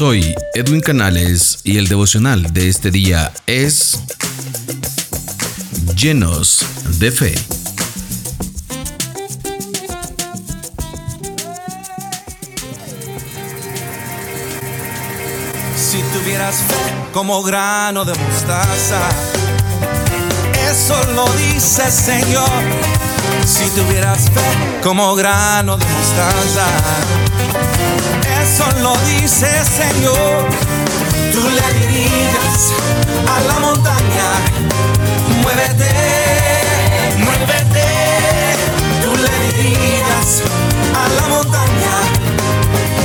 Soy Edwin Canales y el devocional de este día es Llenos de Fe. Si tuvieras fe como grano de mostaza, eso lo dice Señor. Si tuvieras fe como grano de mostaza, eso lo dice Señor. Tú le dirías a la montaña, muévete, muévete. Tú le dirías a la montaña,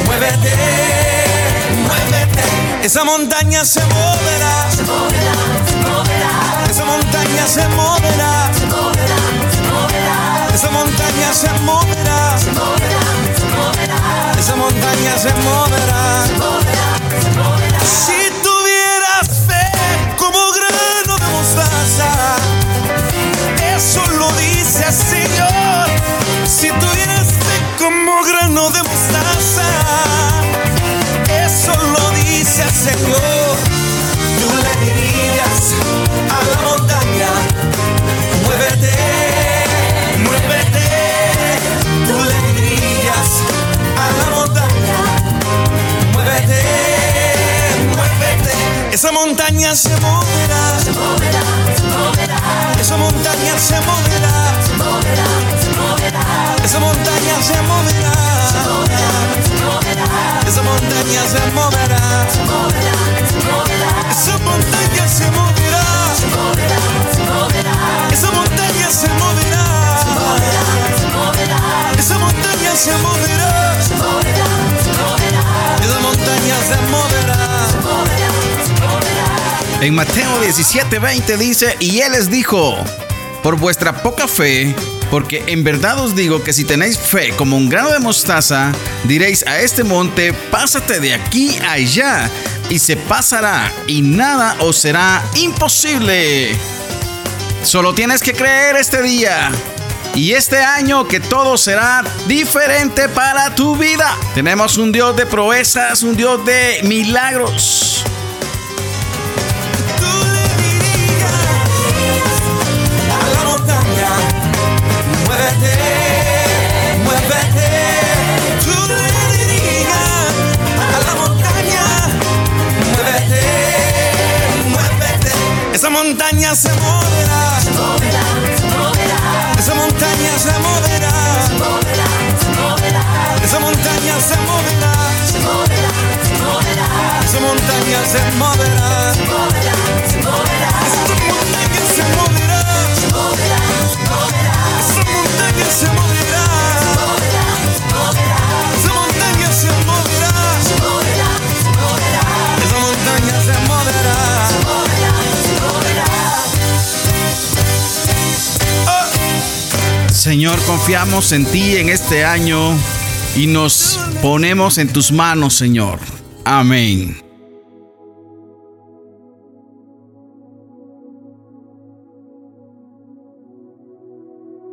muévete, muévete. Esa montaña se moverá, se moverá, se moverá. Esa montaña se moverá, se moverá. Esa montaña se moverá, se moverá, se moverá. Esa montaña se moverá, se moverá, se moverá. Si tuvieras fe como grano de mostaza, eso lo dice el Señor. Si tuvieras fe como grano de mostaza, eso lo dice el Señor. Esa montaña se moverá, se moverá, se moverá. Esa montaña se moverá, se moverá, se moverá. Esa montaña se moverá, se moverá, se moverá. Esa montaña se moverá, En Mateo 17:20 dice, y él les dijo, por vuestra poca fe, porque en verdad os digo que si tenéis fe como un grano de mostaza, diréis a este monte, pásate de aquí a allá, y se pasará, y nada os será imposible. Solo tienes que creer este día. Y este año que todo será diferente para tu vida. Tenemos un Dios de proezas, un Dios de milagros. Esa montaña se moverá, se moverá, se moverá. Esa montaña se moverá, se moverá, se moverá. Esa montaña se moverá, se moverá, se moverá. Esa montaña se moverá, se moverá, Señor, confiamos en ti en este año y nos ponemos en tus manos, Señor. Amén.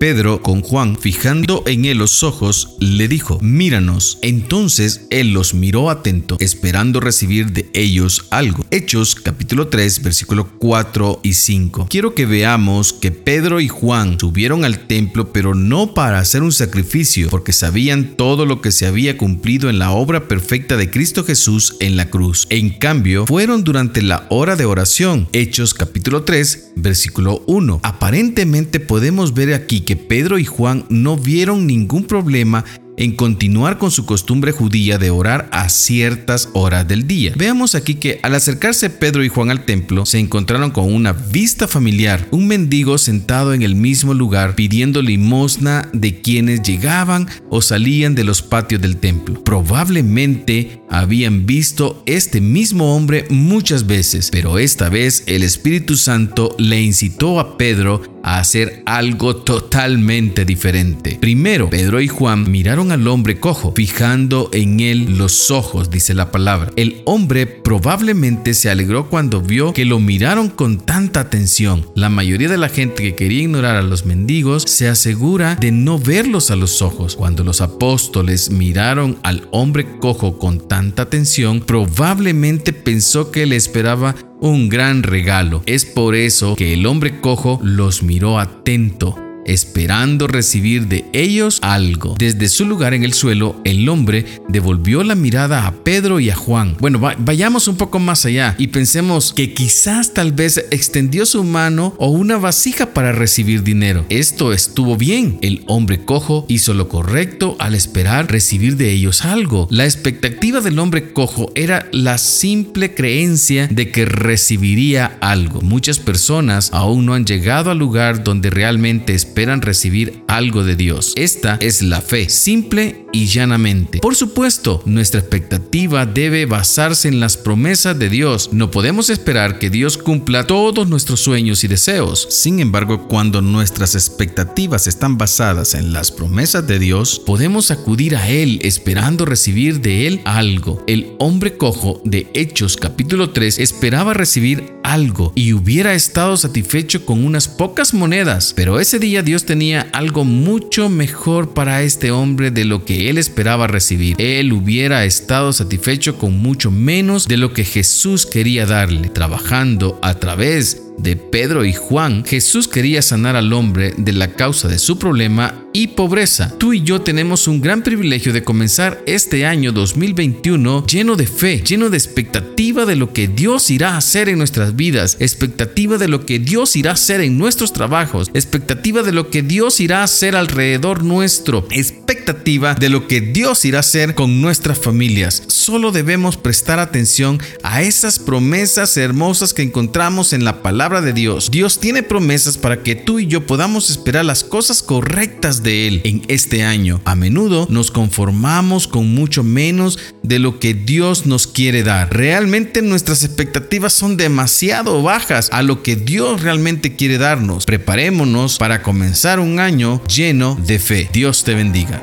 Pedro, con Juan fijando en él los ojos, le dijo, míranos. Entonces él los miró atento, esperando recibir de ellos algo. Hechos capítulo 3, versículo 4 y 5. Quiero que veamos que Pedro y Juan subieron al templo, pero no para hacer un sacrificio, porque sabían todo lo que se había cumplido en la obra perfecta de Cristo Jesús en la cruz. En cambio, fueron durante la hora de oración. Hechos capítulo 3, versículo 1. Aparentemente podemos ver aquí que Pedro y Juan no vieron ningún problema en continuar con su costumbre judía de orar a ciertas horas del día. Veamos aquí que al acercarse Pedro y Juan al templo, se encontraron con una vista familiar, un mendigo sentado en el mismo lugar pidiendo limosna de quienes llegaban o salían de los patios del templo. Probablemente habían visto este mismo hombre muchas veces, pero esta vez el Espíritu Santo le incitó a Pedro a hacer algo totalmente diferente. Primero, Pedro y Juan miraron al hombre cojo, fijando en él los ojos, dice la palabra. El hombre probablemente se alegró cuando vio que lo miraron con tanta atención. La mayoría de la gente que quería ignorar a los mendigos se asegura de no verlos a los ojos. Cuando los apóstoles miraron al hombre cojo con tanta atención, probablemente pensó que le esperaba un gran regalo. Es por eso que el hombre cojo los miró atento esperando recibir de ellos algo. Desde su lugar en el suelo, el hombre devolvió la mirada a Pedro y a Juan. Bueno, vayamos un poco más allá y pensemos que quizás tal vez extendió su mano o una vasija para recibir dinero. Esto estuvo bien. El hombre cojo hizo lo correcto al esperar recibir de ellos algo. La expectativa del hombre cojo era la simple creencia de que recibiría algo. Muchas personas aún no han llegado al lugar donde realmente esperan recibir algo de Dios. Esta es la fe, simple y llanamente. Por supuesto, nuestra expectativa debe basarse en las promesas de Dios. No podemos esperar que Dios cumpla todos nuestros sueños y deseos. Sin embargo, cuando nuestras expectativas están basadas en las promesas de Dios, podemos acudir a Él esperando recibir de Él algo. El hombre cojo de Hechos capítulo 3 esperaba recibir algo y hubiera estado satisfecho con unas pocas monedas, pero ese día Dios tenía algo mucho mejor para este hombre de lo que él esperaba recibir. Él hubiera estado satisfecho con mucho menos de lo que Jesús quería darle, trabajando a través de Pedro y Juan, Jesús quería sanar al hombre de la causa de su problema y pobreza. Tú y yo tenemos un gran privilegio de comenzar este año 2021 lleno de fe, lleno de expectativa de lo que Dios irá a hacer en nuestras vidas, expectativa de lo que Dios irá a hacer en nuestros trabajos, expectativa de lo que Dios irá a hacer alrededor nuestro, expectativa de lo que Dios irá a hacer con nuestras familias. Solo debemos prestar atención a esas promesas hermosas que encontramos en la palabra de Dios. Dios tiene promesas para que tú y yo podamos esperar las cosas correctas de Él en este año. A menudo nos conformamos con mucho menos de lo que Dios nos quiere dar. Realmente nuestras expectativas son demasiado bajas a lo que Dios realmente quiere darnos. Preparémonos para comenzar un año lleno de fe. Dios te bendiga.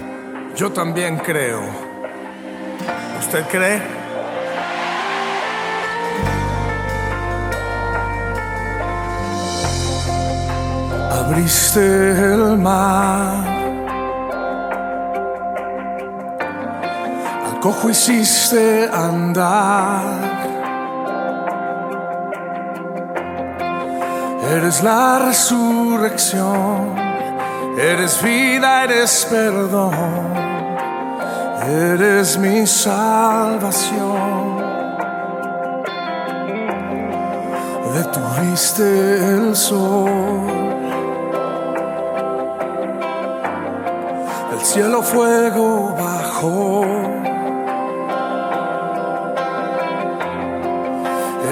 Yo también creo. ¿Usted cree? Abriste el mar. Al cojo hiciste andar. Eres la resurrección, eres vida, eres perdón, eres mi salvación. Detuviste el sol cielo fuego bajó.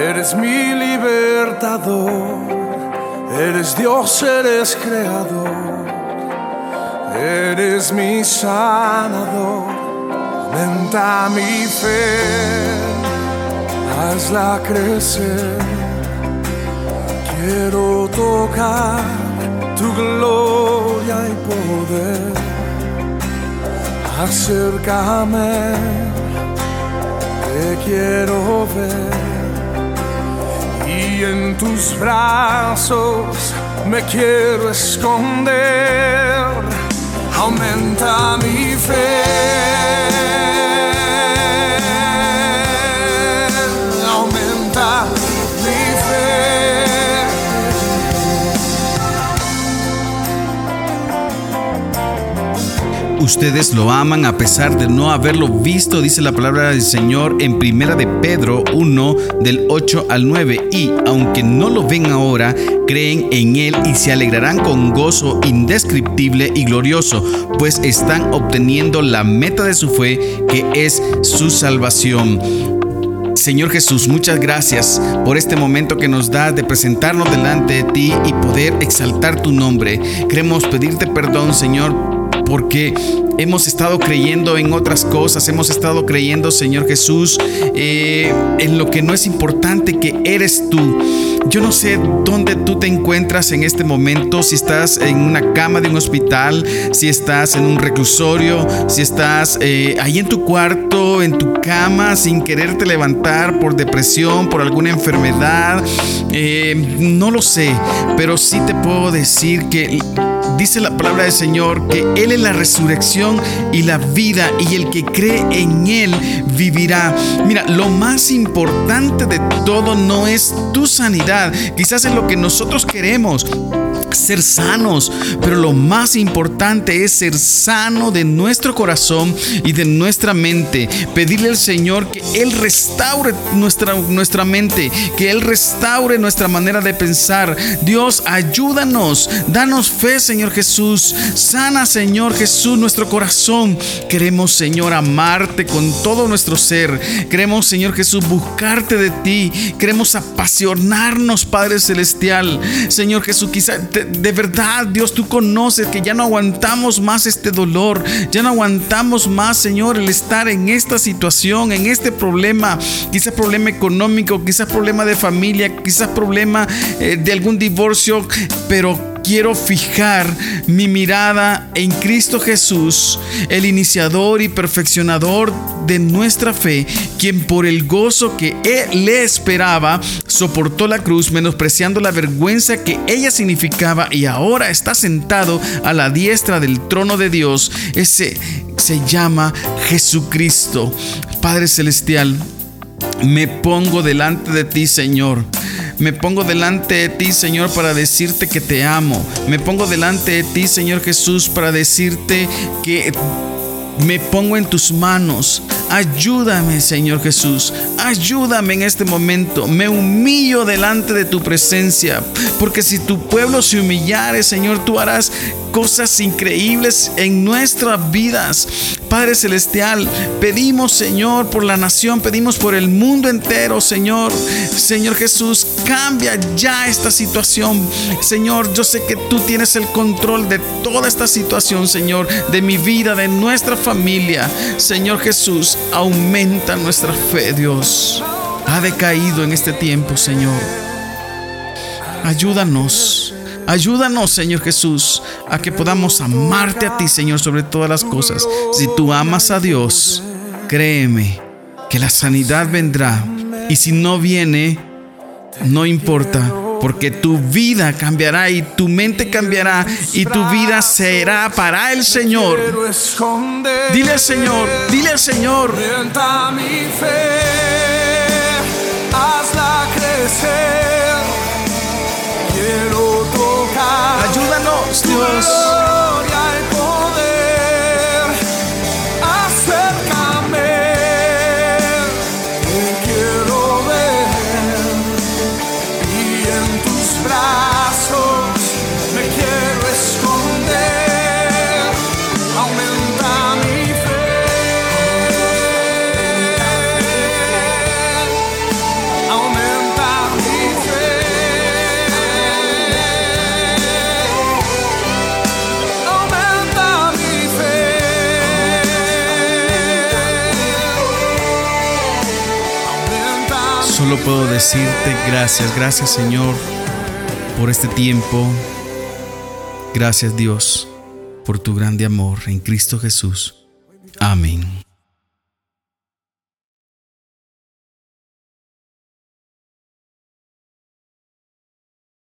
Eres mi libertador, eres Dios, eres creador, eres mi sanador. Aumenta mi fe, hazla crecer. Quiero tocar tu gloria y poder acércame, te quiero ver y en tus brazos me quiero esconder, aumenta mi fe. Ustedes lo aman a pesar de no haberlo visto, dice la palabra del Señor en Primera de Pedro 1 del 8 al 9. Y aunque no lo ven ahora, creen en Él y se alegrarán con gozo indescriptible y glorioso, pues están obteniendo la meta de su fe, que es su salvación. Señor Jesús, muchas gracias por este momento que nos das de presentarnos delante de ti y poder exaltar tu nombre. Queremos pedirte perdón, Señor, porque hemos estado creyendo en otras cosas, hemos estado creyendo, Señor Jesús, eh, en lo que no es importante, que eres tú. Yo no sé dónde tú te encuentras en este momento, si estás en una cama de un hospital, si estás en un reclusorio, si estás eh, ahí en tu cuarto, en tu cama, sin quererte levantar por depresión, por alguna enfermedad. Eh, no lo sé, pero sí te puedo decir que dice la palabra del Señor que Él es la resurrección y la vida y el que cree en Él vivirá. Mira, lo más importante de todo no es tu sanidad, quizás es lo que nosotros queremos ser sanos, pero lo más importante es ser sano de nuestro corazón y de nuestra mente. Pedirle al Señor que Él restaure nuestra, nuestra mente, que Él restaure nuestra manera de pensar. Dios, ayúdanos, danos fe, Señor Jesús. Sana, Señor Jesús, nuestro corazón. Queremos, Señor, amarte con todo nuestro ser. Queremos, Señor Jesús, buscarte de ti. Queremos apasionarnos, Padre Celestial. Señor Jesús, quizá de verdad, Dios, tú conoces que ya no aguantamos más este dolor, ya no aguantamos más, Señor, el estar en esta situación, en este problema, quizás problema económico, quizás problema de familia, quizás problema eh, de algún divorcio, pero quiero fijar mi mirada en Cristo Jesús, el iniciador y perfeccionador de nuestra fe, quien por el gozo que él le esperaba, soportó la cruz, menospreciando la vergüenza que ella significaba y ahora está sentado a la diestra del trono de Dios. Ese se llama Jesucristo. Padre Celestial, me pongo delante de ti, Señor me pongo delante de ti, Señor, para decirte que te amo. Me pongo delante de ti, Señor Jesús, para decirte que me pongo en tus manos. Ayúdame, Señor Jesús. Ayúdame en este momento. Me humillo delante de tu presencia. Porque si tu pueblo se humillare, Señor, tú harás cosas increíbles en nuestras vidas. Padre Celestial, pedimos, Señor, por la nación, pedimos por el mundo entero, Señor. Señor Jesús, cambia ya esta situación. Señor, yo sé que tú tienes el control de toda esta situación, Señor, de mi vida, de nuestra familia. Señor Jesús, aumenta nuestra fe, Dios. Ha decaído en este tiempo, Señor. Ayúdanos. Ayúdanos, Señor Jesús, a que podamos amarte a ti, Señor, sobre todas las cosas. Si tú amas a Dios, créeme que la sanidad vendrá. Y si no viene, no importa, porque tu vida cambiará y tu mente cambiará y tu vida será para el Señor. Dile al Señor, dile al Señor. Hazla crecer. Ayúdanos, Dios. Solo puedo decirte gracias, gracias Señor por este tiempo. Gracias Dios por tu grande amor en Cristo Jesús. Amén.